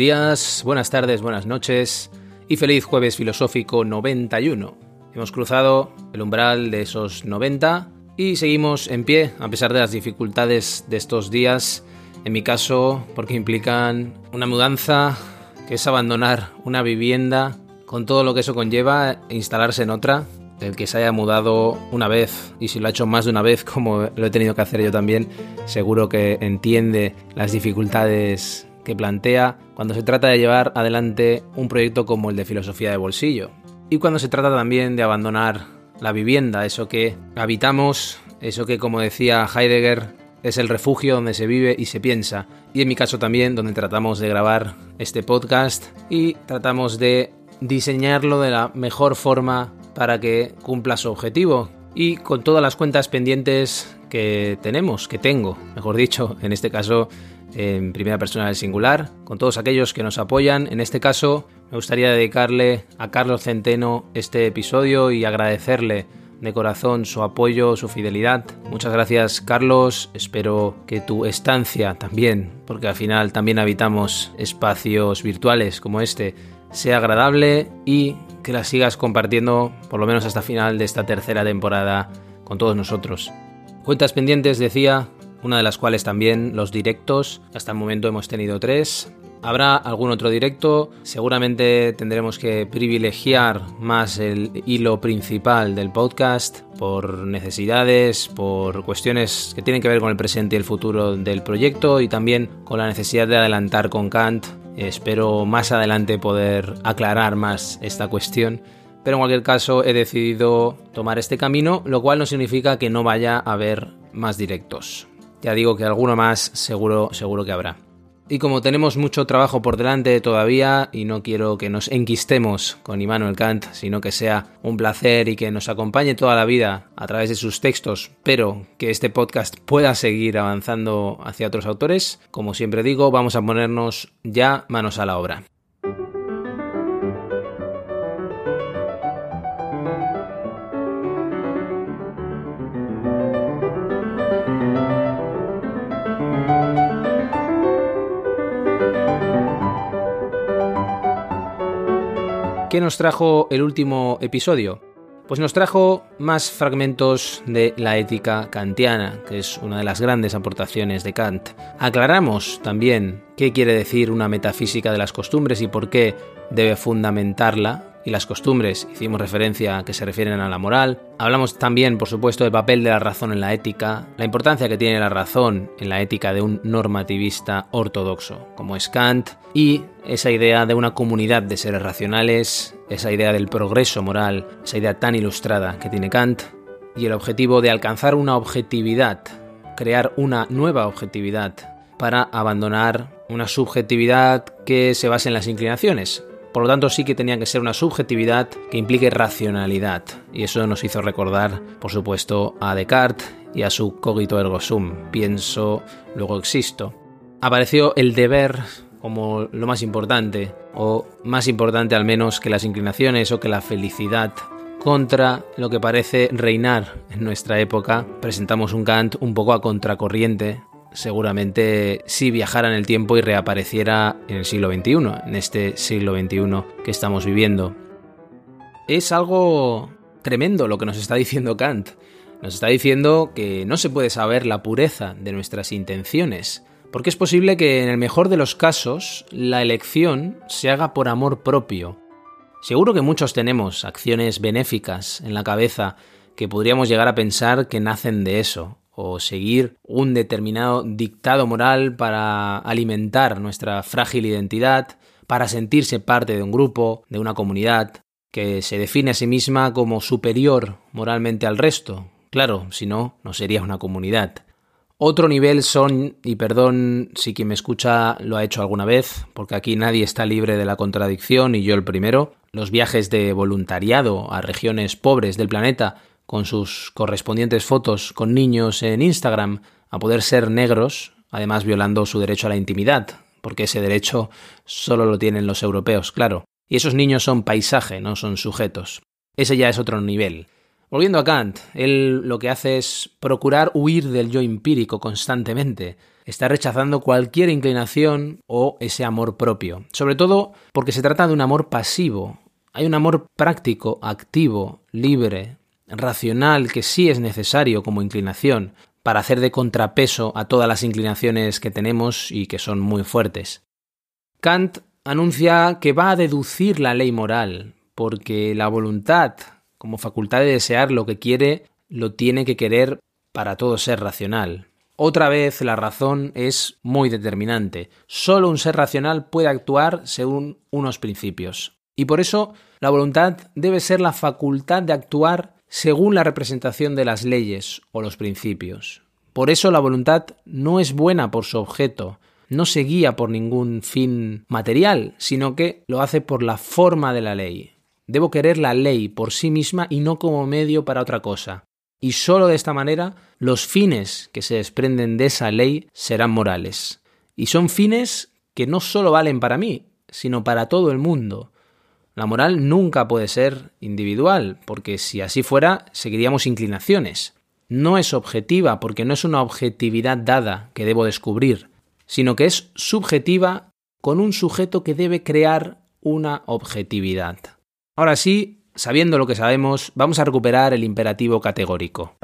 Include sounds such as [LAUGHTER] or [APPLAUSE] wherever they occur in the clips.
Días, buenas tardes, buenas noches y feliz jueves filosófico 91. Hemos cruzado el umbral de esos 90 y seguimos en pie a pesar de las dificultades de estos días, en mi caso porque implican una mudanza que es abandonar una vivienda con todo lo que eso conlleva e instalarse en otra. El que se haya mudado una vez y si lo ha hecho más de una vez como lo he tenido que hacer yo también, seguro que entiende las dificultades que plantea cuando se trata de llevar adelante un proyecto como el de filosofía de bolsillo. Y cuando se trata también de abandonar la vivienda, eso que habitamos, eso que como decía Heidegger es el refugio donde se vive y se piensa. Y en mi caso también donde tratamos de grabar este podcast y tratamos de diseñarlo de la mejor forma para que cumpla su objetivo. Y con todas las cuentas pendientes que tenemos, que tengo, mejor dicho, en este caso en primera persona del singular, con todos aquellos que nos apoyan. En este caso, me gustaría dedicarle a Carlos Centeno este episodio y agradecerle de corazón su apoyo, su fidelidad. Muchas gracias Carlos, espero que tu estancia también, porque al final también habitamos espacios virtuales como este, sea agradable y que la sigas compartiendo por lo menos hasta final de esta tercera temporada con todos nosotros. Cuentas pendientes, decía, una de las cuales también los directos. Hasta el momento hemos tenido tres. Habrá algún otro directo, seguramente tendremos que privilegiar más el hilo principal del podcast por necesidades, por cuestiones que tienen que ver con el presente y el futuro del proyecto y también con la necesidad de adelantar con Kant. Espero más adelante poder aclarar más esta cuestión. Pero en cualquier caso he decidido tomar este camino, lo cual no significa que no vaya a haber más directos. Ya digo que alguno más seguro, seguro que habrá. Y como tenemos mucho trabajo por delante todavía y no quiero que nos enquistemos con Immanuel Kant, sino que sea un placer y que nos acompañe toda la vida a través de sus textos, pero que este podcast pueda seguir avanzando hacia otros autores, como siempre digo, vamos a ponernos ya manos a la obra. ¿Qué nos trajo el último episodio? Pues nos trajo más fragmentos de la ética kantiana, que es una de las grandes aportaciones de Kant. Aclaramos también qué quiere decir una metafísica de las costumbres y por qué debe fundamentarla y las costumbres, hicimos referencia que se refieren a la moral. Hablamos también, por supuesto, del papel de la razón en la ética, la importancia que tiene la razón en la ética de un normativista ortodoxo, como es Kant, y esa idea de una comunidad de seres racionales, esa idea del progreso moral, esa idea tan ilustrada que tiene Kant, y el objetivo de alcanzar una objetividad, crear una nueva objetividad para abandonar una subjetividad que se base en las inclinaciones, por lo tanto, sí que tenía que ser una subjetividad que implique racionalidad. Y eso nos hizo recordar, por supuesto, a Descartes y a su cogito ergo sum. Pienso, luego existo. Apareció el deber como lo más importante, o más importante al menos que las inclinaciones o que la felicidad. Contra lo que parece reinar en nuestra época, presentamos un Kant un poco a contracorriente, seguramente si viajara en el tiempo y reapareciera en el siglo XXI, en este siglo XXI que estamos viviendo. Es algo tremendo lo que nos está diciendo Kant. Nos está diciendo que no se puede saber la pureza de nuestras intenciones, porque es posible que en el mejor de los casos la elección se haga por amor propio. Seguro que muchos tenemos acciones benéficas en la cabeza que podríamos llegar a pensar que nacen de eso, o seguir un determinado dictado moral para alimentar nuestra frágil identidad, para sentirse parte de un grupo, de una comunidad, que se define a sí misma como superior moralmente al resto, Claro, si no, no sería una comunidad. Otro nivel son, y perdón si quien me escucha lo ha hecho alguna vez, porque aquí nadie está libre de la contradicción y yo el primero, los viajes de voluntariado a regiones pobres del planeta con sus correspondientes fotos con niños en Instagram a poder ser negros, además violando su derecho a la intimidad, porque ese derecho solo lo tienen los europeos, claro. Y esos niños son paisaje, no son sujetos. Ese ya es otro nivel. Volviendo a Kant, él lo que hace es procurar huir del yo empírico constantemente. Está rechazando cualquier inclinación o ese amor propio, sobre todo porque se trata de un amor pasivo. Hay un amor práctico, activo, libre, racional, que sí es necesario como inclinación para hacer de contrapeso a todas las inclinaciones que tenemos y que son muy fuertes. Kant anuncia que va a deducir la ley moral, porque la voluntad como facultad de desear lo que quiere, lo tiene que querer para todo ser racional. Otra vez la razón es muy determinante. Solo un ser racional puede actuar según unos principios. Y por eso la voluntad debe ser la facultad de actuar según la representación de las leyes o los principios. Por eso la voluntad no es buena por su objeto, no se guía por ningún fin material, sino que lo hace por la forma de la ley. Debo querer la ley por sí misma y no como medio para otra cosa. Y sólo de esta manera los fines que se desprenden de esa ley serán morales. Y son fines que no sólo valen para mí, sino para todo el mundo. La moral nunca puede ser individual, porque si así fuera, seguiríamos inclinaciones. No es objetiva, porque no es una objetividad dada que debo descubrir, sino que es subjetiva con un sujeto que debe crear una objetividad. Ahora sí, sabiendo lo que sabemos, vamos a recuperar el imperativo categórico.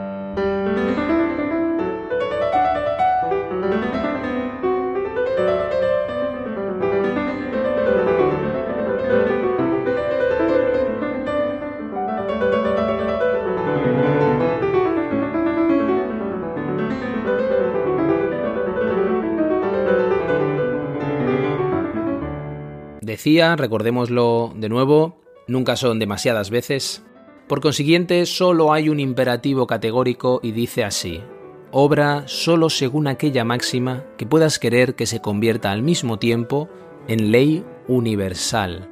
Recordémoslo de nuevo, nunca son demasiadas veces. Por consiguiente, solo hay un imperativo categórico y dice así, obra solo según aquella máxima que puedas querer que se convierta al mismo tiempo en ley universal.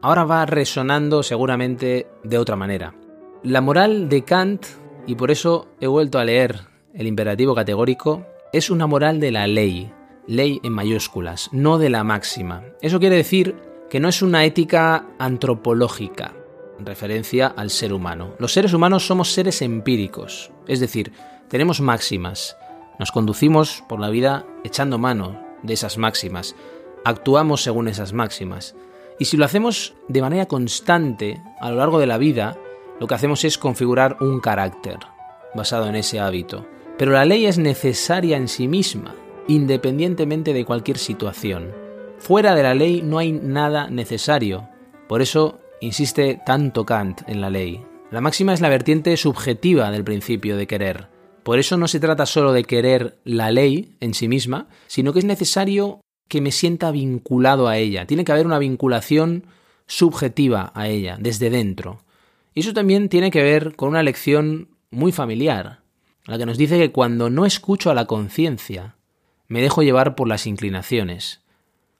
Ahora va resonando seguramente de otra manera. La moral de Kant, y por eso he vuelto a leer el imperativo categórico, es una moral de la ley, ley en mayúsculas, no de la máxima. Eso quiere decir que no es una ética antropológica, en referencia al ser humano. Los seres humanos somos seres empíricos, es decir, tenemos máximas, nos conducimos por la vida echando mano de esas máximas, actuamos según esas máximas. Y si lo hacemos de manera constante a lo largo de la vida, lo que hacemos es configurar un carácter basado en ese hábito. Pero la ley es necesaria en sí misma, independientemente de cualquier situación. Fuera de la ley no hay nada necesario. Por eso insiste tanto Kant en la ley. La máxima es la vertiente subjetiva del principio de querer. Por eso no se trata solo de querer la ley en sí misma, sino que es necesario que me sienta vinculado a ella. Tiene que haber una vinculación subjetiva a ella, desde dentro. Y eso también tiene que ver con una lección muy familiar, la que nos dice que cuando no escucho a la conciencia, me dejo llevar por las inclinaciones.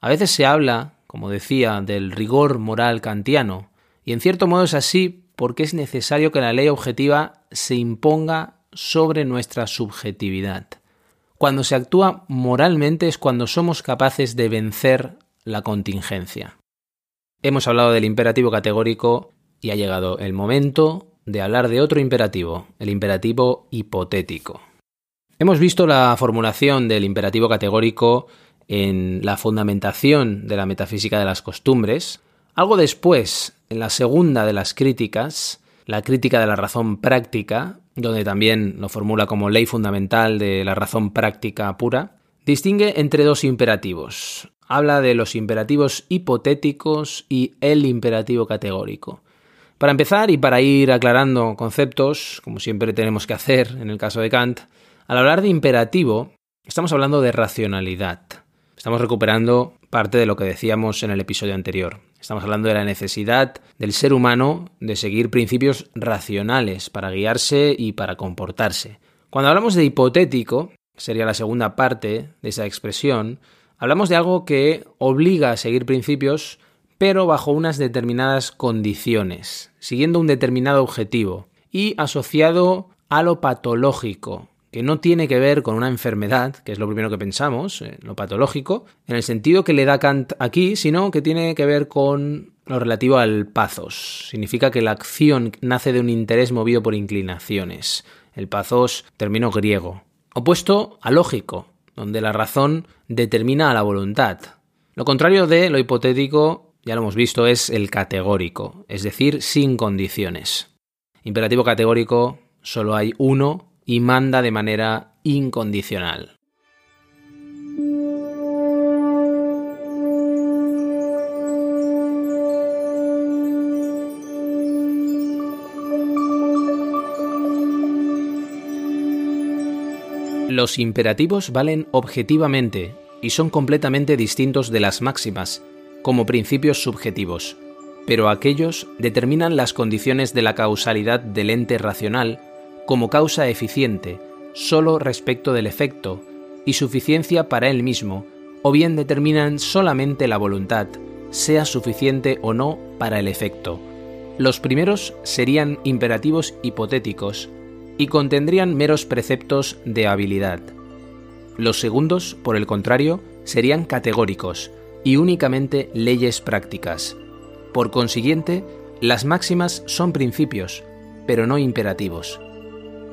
A veces se habla, como decía, del rigor moral kantiano, y en cierto modo es así porque es necesario que la ley objetiva se imponga sobre nuestra subjetividad. Cuando se actúa moralmente es cuando somos capaces de vencer la contingencia. Hemos hablado del imperativo categórico y ha llegado el momento de hablar de otro imperativo, el imperativo hipotético. Hemos visto la formulación del imperativo categórico en la fundamentación de la metafísica de las costumbres. Algo después, en la segunda de las críticas, la crítica de la razón práctica, donde también lo formula como ley fundamental de la razón práctica pura, distingue entre dos imperativos. Habla de los imperativos hipotéticos y el imperativo categórico. Para empezar y para ir aclarando conceptos, como siempre tenemos que hacer en el caso de Kant, al hablar de imperativo, estamos hablando de racionalidad. Estamos recuperando parte de lo que decíamos en el episodio anterior. Estamos hablando de la necesidad del ser humano de seguir principios racionales para guiarse y para comportarse. Cuando hablamos de hipotético, sería la segunda parte de esa expresión, hablamos de algo que obliga a seguir principios, pero bajo unas determinadas condiciones, siguiendo un determinado objetivo y asociado a lo patológico, que no tiene que ver con una enfermedad, que es lo primero que pensamos, eh, lo patológico, en el sentido que le da Kant aquí, sino que tiene que ver con lo relativo al pathos. Significa que la acción nace de un interés movido por inclinaciones. El pathos, término griego. Opuesto a lógico, donde la razón determina a la voluntad. Lo contrario de lo hipotético, ya lo hemos visto, es el categórico, es decir, sin condiciones. Imperativo categórico, solo hay uno y manda de manera incondicional. Los imperativos valen objetivamente y son completamente distintos de las máximas, como principios subjetivos, pero aquellos determinan las condiciones de la causalidad del ente racional como causa eficiente solo respecto del efecto y suficiencia para él mismo, o bien determinan solamente la voluntad, sea suficiente o no para el efecto. Los primeros serían imperativos hipotéticos y contendrían meros preceptos de habilidad. Los segundos, por el contrario, serían categóricos y únicamente leyes prácticas. Por consiguiente, las máximas son principios, pero no imperativos.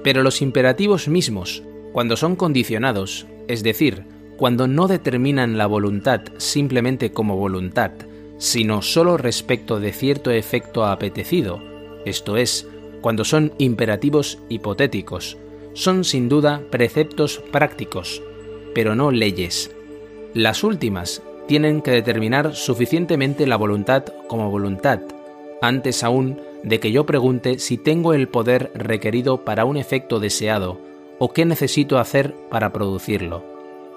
Pero los imperativos mismos, cuando son condicionados, es decir, cuando no determinan la voluntad simplemente como voluntad, sino solo respecto de cierto efecto apetecido, esto es, cuando son imperativos hipotéticos, son sin duda preceptos prácticos, pero no leyes. Las últimas tienen que determinar suficientemente la voluntad como voluntad, antes aún de que yo pregunte si tengo el poder requerido para un efecto deseado o qué necesito hacer para producirlo.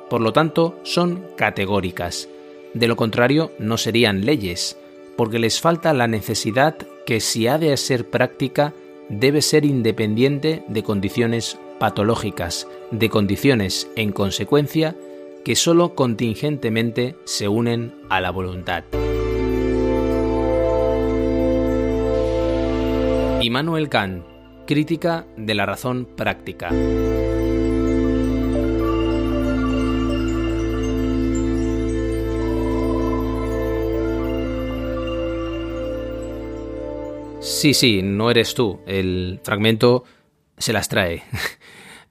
Por lo tanto, son categóricas. De lo contrario, no serían leyes, porque les falta la necesidad que si ha de ser práctica, debe ser independiente de condiciones patológicas, de condiciones, en consecuencia, que sólo contingentemente se unen a la voluntad. Immanuel Kant, Crítica de la razón práctica. Sí, sí, no eres tú. El fragmento se las trae. [LAUGHS]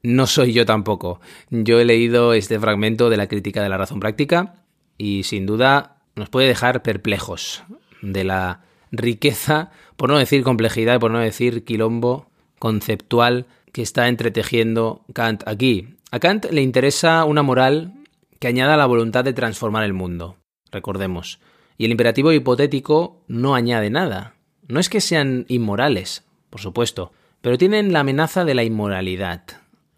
No soy yo tampoco. Yo he leído este fragmento de la crítica de la razón práctica y sin duda nos puede dejar perplejos de la riqueza, por no decir complejidad, por no decir quilombo conceptual que está entretejiendo Kant aquí. A Kant le interesa una moral que añada la voluntad de transformar el mundo, recordemos. Y el imperativo hipotético no añade nada. No es que sean inmorales, por supuesto, pero tienen la amenaza de la inmoralidad.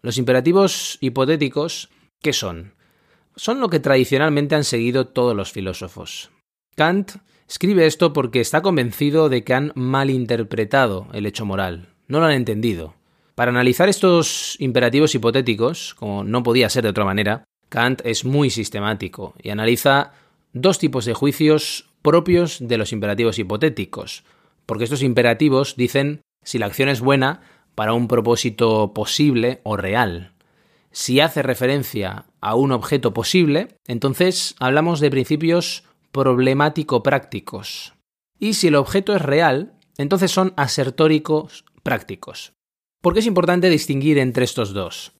Los imperativos hipotéticos, ¿qué son? Son lo que tradicionalmente han seguido todos los filósofos. Kant Escribe esto porque está convencido de que han malinterpretado el hecho moral, no lo han entendido. Para analizar estos imperativos hipotéticos, como no podía ser de otra manera, Kant es muy sistemático y analiza dos tipos de juicios propios de los imperativos hipotéticos, porque estos imperativos dicen si la acción es buena para un propósito posible o real. Si hace referencia a un objeto posible, entonces hablamos de principios problemático-prácticos. Y si el objeto es real, entonces son asertóricos prácticos. ¿Por qué es importante distinguir entre estos dos?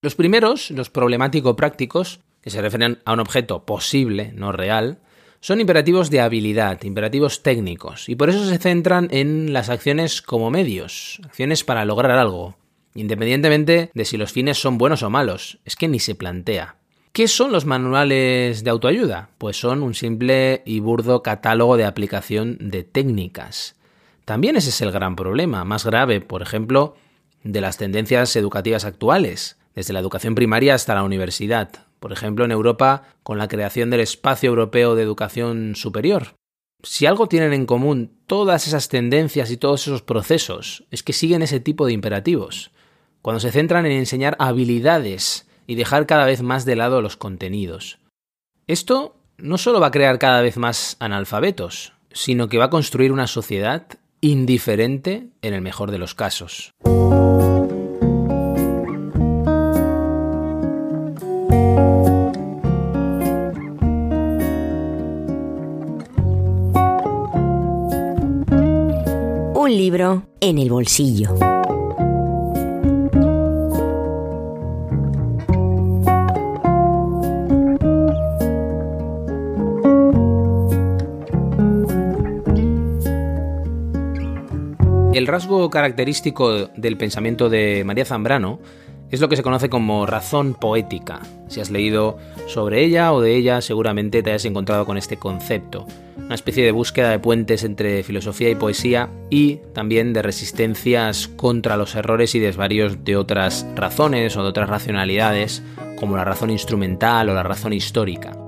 Los primeros, los problemático-prácticos, que se refieren a un objeto posible, no real, son imperativos de habilidad, imperativos técnicos, y por eso se centran en las acciones como medios, acciones para lograr algo, independientemente de si los fines son buenos o malos, es que ni se plantea. ¿Qué son los manuales de autoayuda? Pues son un simple y burdo catálogo de aplicación de técnicas. También ese es el gran problema, más grave, por ejemplo, de las tendencias educativas actuales, desde la educación primaria hasta la universidad, por ejemplo en Europa con la creación del Espacio Europeo de Educación Superior. Si algo tienen en común todas esas tendencias y todos esos procesos, es que siguen ese tipo de imperativos, cuando se centran en enseñar habilidades y dejar cada vez más de lado los contenidos. Esto no solo va a crear cada vez más analfabetos, sino que va a construir una sociedad indiferente en el mejor de los casos. Un libro en el bolsillo. Rasgo característico del pensamiento de María Zambrano es lo que se conoce como razón poética. Si has leído sobre ella o de ella, seguramente te hayas encontrado con este concepto. Una especie de búsqueda de puentes entre filosofía y poesía y también de resistencias contra los errores y desvaríos de otras razones o de otras racionalidades, como la razón instrumental o la razón histórica.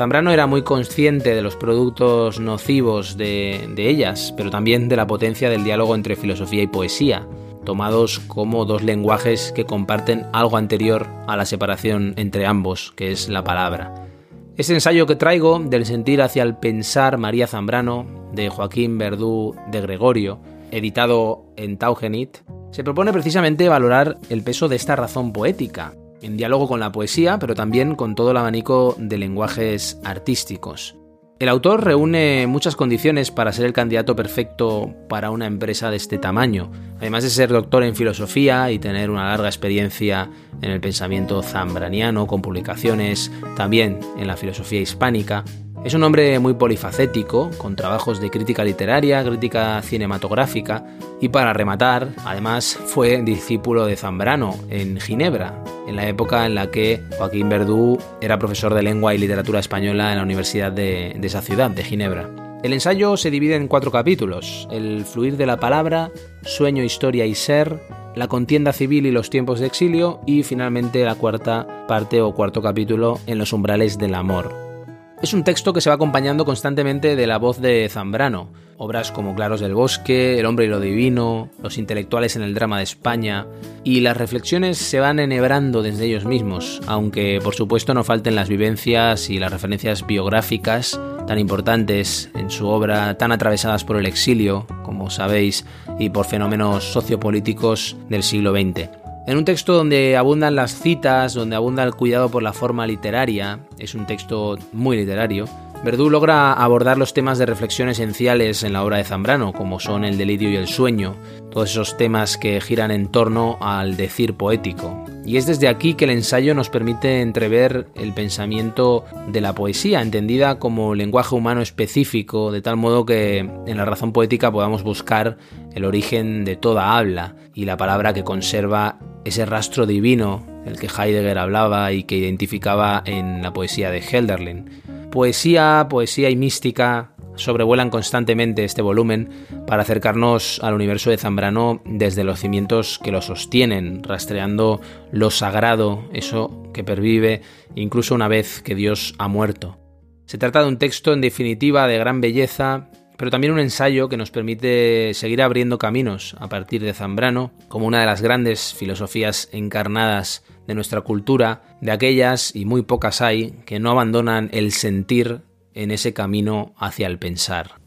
Zambrano era muy consciente de los productos nocivos de, ellas, pero también de la potencia del diálogo entre filosofía y poesía, tomados como dos lenguajes que comparten algo anterior a la separación entre ambos, que es la palabra. Ese ensayo que traigo del sentir hacia el pensar María Zambrano, de Joaquín Verdú de Gregorio, editado en Taugenit, se propone precisamente valorar el peso de esta razón poética, en diálogo con la poesía, pero también con todo el abanico de lenguajes artísticos. El autor reúne muchas condiciones para ser el candidato perfecto para una empresa de este tamaño, además de ser doctor en filosofía y tener una larga experiencia en el pensamiento zambraniano, con publicaciones también en la filosofía hispánica, es un hombre muy polifacético, con trabajos de crítica literaria, crítica cinematográfica y para rematar, además fue discípulo de Zambrano en Ginebra, en la época en la que Joaquín Verdú era profesor de lengua y literatura española en la Universidad de, de esa ciudad, de Ginebra. El ensayo se divide en cuatro capítulos, el fluir de la palabra, sueño, historia y ser, la contienda civil y los tiempos de exilio y finalmente la cuarta parte o cuarto capítulo en los umbrales del amor. Es un texto que se va acompañando constantemente de la voz de Zambrano. Obras como Claros del Bosque, El hombre y lo divino, Los intelectuales en el drama de España, y las reflexiones se van enhebrando desde ellos mismos, aunque por supuesto no falten las vivencias y las referencias biográficas tan importantes en su obra, tan atravesadas por el exilio, como sabéis, y por fenómenos sociopolíticos del siglo XX. En un texto donde abundan las citas, donde abunda el cuidado por la forma literaria, es un texto muy literario, Verdú logra abordar los temas de reflexión esenciales en la obra de Zambrano, como son el delirio y el sueño, todos esos temas que giran en torno al decir poético. Y es desde aquí que el ensayo nos permite entrever el pensamiento de la poesía, entendida como lenguaje humano específico, de tal modo que en la razón poética podamos buscar el origen de toda habla y la palabra que conserva ese rastro divino del que Heidegger hablaba y que identificaba en la poesía de Helderlin. Poesía, poesía y mística sobrevuelan constantemente este volumen para acercarnos al universo de Zambrano desde los cimientos que lo sostienen, rastreando lo sagrado, eso que pervive incluso una vez que Dios ha muerto. Se trata de un texto en definitiva de gran belleza, pero también un ensayo que nos permite seguir abriendo caminos a partir de Zambrano como una de las grandes filosofías encarnadas de nuestra cultura, de aquellas, y muy pocas hay, que no abandonan el sentir en ese camino hacia el pensar.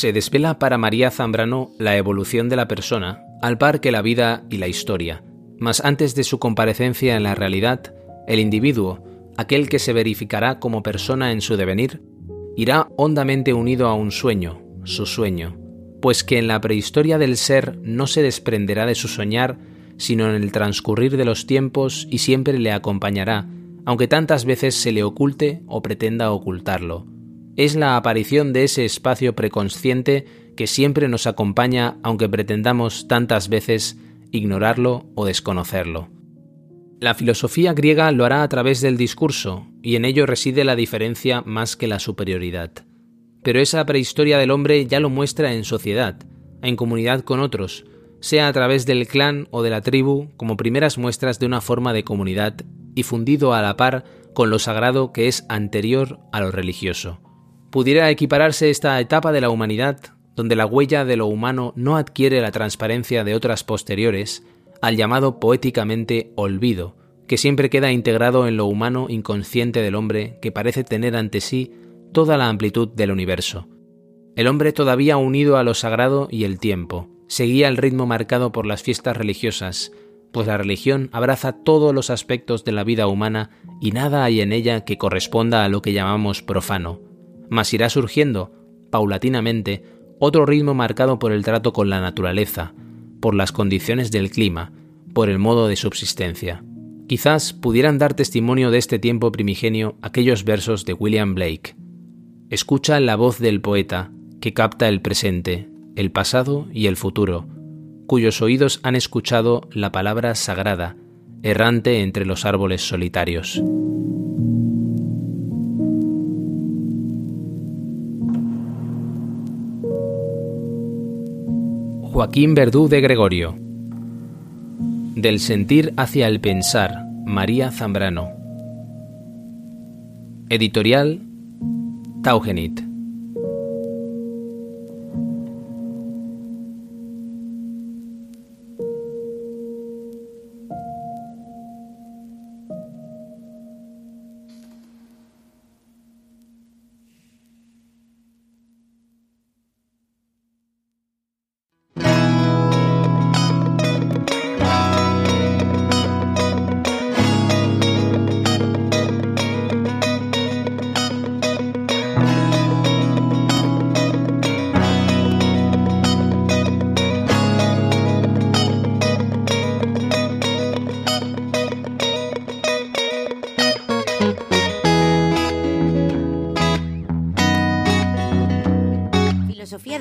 Se desvela para María Zambrano la evolución de la persona, al par que la vida y la historia. Mas antes de su comparecencia en la realidad, el individuo, aquel que se verificará como persona en su devenir, irá hondamente unido a un sueño, su sueño, pues que en la prehistoria del ser no se desprenderá de su soñar, sino en el transcurrir de los tiempos y siempre le acompañará, aunque tantas veces se le oculte o pretenda ocultarlo es la aparición de ese espacio preconsciente que siempre nos acompaña aunque pretendamos tantas veces ignorarlo o desconocerlo. La filosofía griega lo hará a través del discurso, y en ello reside la diferencia más que la superioridad. Pero esa prehistoria del hombre ya lo muestra en sociedad, en comunidad con otros, sea a través del clan o de la tribu como primeras muestras de una forma de comunidad y fundido a la par con lo sagrado que es anterior a lo religioso. Pudiera equipararse esta etapa de la humanidad, donde la huella de lo humano no adquiere la transparencia de otras posteriores, al llamado poéticamente olvido, que siempre queda integrado en lo humano inconsciente del hombre que parece tener ante sí toda la amplitud del universo. El hombre todavía unido a lo sagrado y el tiempo, seguía el ritmo marcado por las fiestas religiosas, pues la religión abraza todos los aspectos de la vida humana y nada hay en ella que corresponda a lo que llamamos profano. Mas irá surgiendo, paulatinamente, otro ritmo marcado por el trato con la naturaleza, por las condiciones del clima, por el modo de subsistencia. Quizás pudieran dar testimonio de este tiempo primigenio aquellos versos de William Blake. Escucha la voz del poeta, que capta el presente, el pasado y el futuro, cuyos oídos han escuchado la palabra sagrada, errante entre los árboles solitarios. Joaquín Verdú de Gregorio. Del sentir hacia el pensar, María Zambrano. Editorial Taugenit.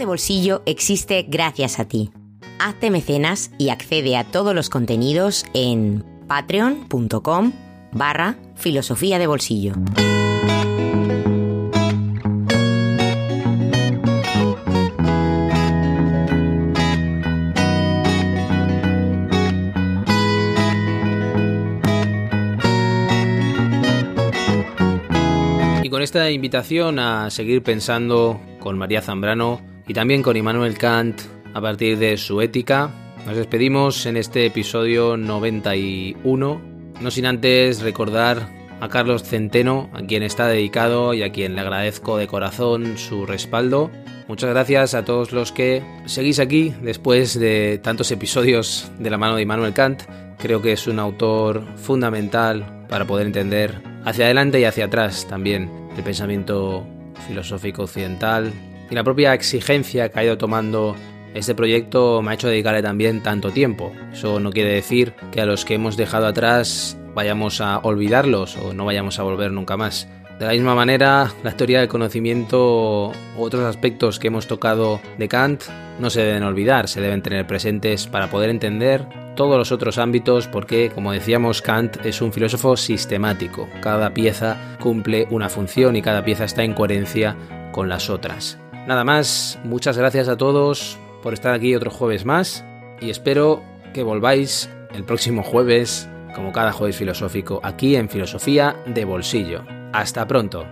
Bolsillo existe gracias a ti. Hazte mecenas y accede a todos los contenidos en patreon.com barra filosofía de bolsillo. Y con esta invitación a seguir pensando con María Zambrano y también con Immanuel Kant a partir de su ética, nos despedimos en este episodio 91, no sin antes recordar a Carlos Centeno, a quien está dedicado y a quien le agradezco de corazón su respaldo. Muchas gracias a todos los que seguís aquí después de tantos episodios de la mano de Immanuel Kant. Creo que es un autor fundamental para poder entender hacia adelante y hacia atrás también el pensamiento filosófico occidental y la propia exigencia que ha ido tomando este proyecto me ha hecho dedicarle también tanto tiempo. Eso no quiere decir que a los que hemos dejado atrás vayamos a olvidarlos o no vayamos a volver nunca más. De la misma manera, la teoría del conocimiento u otros aspectos que hemos tocado de Kant no se deben olvidar, se deben tener presentes para poder entender todos los otros ámbitos porque, como decíamos, Kant es un filósofo sistemático. Cada pieza cumple una función y cada pieza está en coherencia con las otras. Nada más, muchas gracias a todos por estar aquí otro jueves más y espero que volváis el próximo jueves, como cada jueves filosófico, aquí en Filosofía de Bolsillo. Hasta pronto.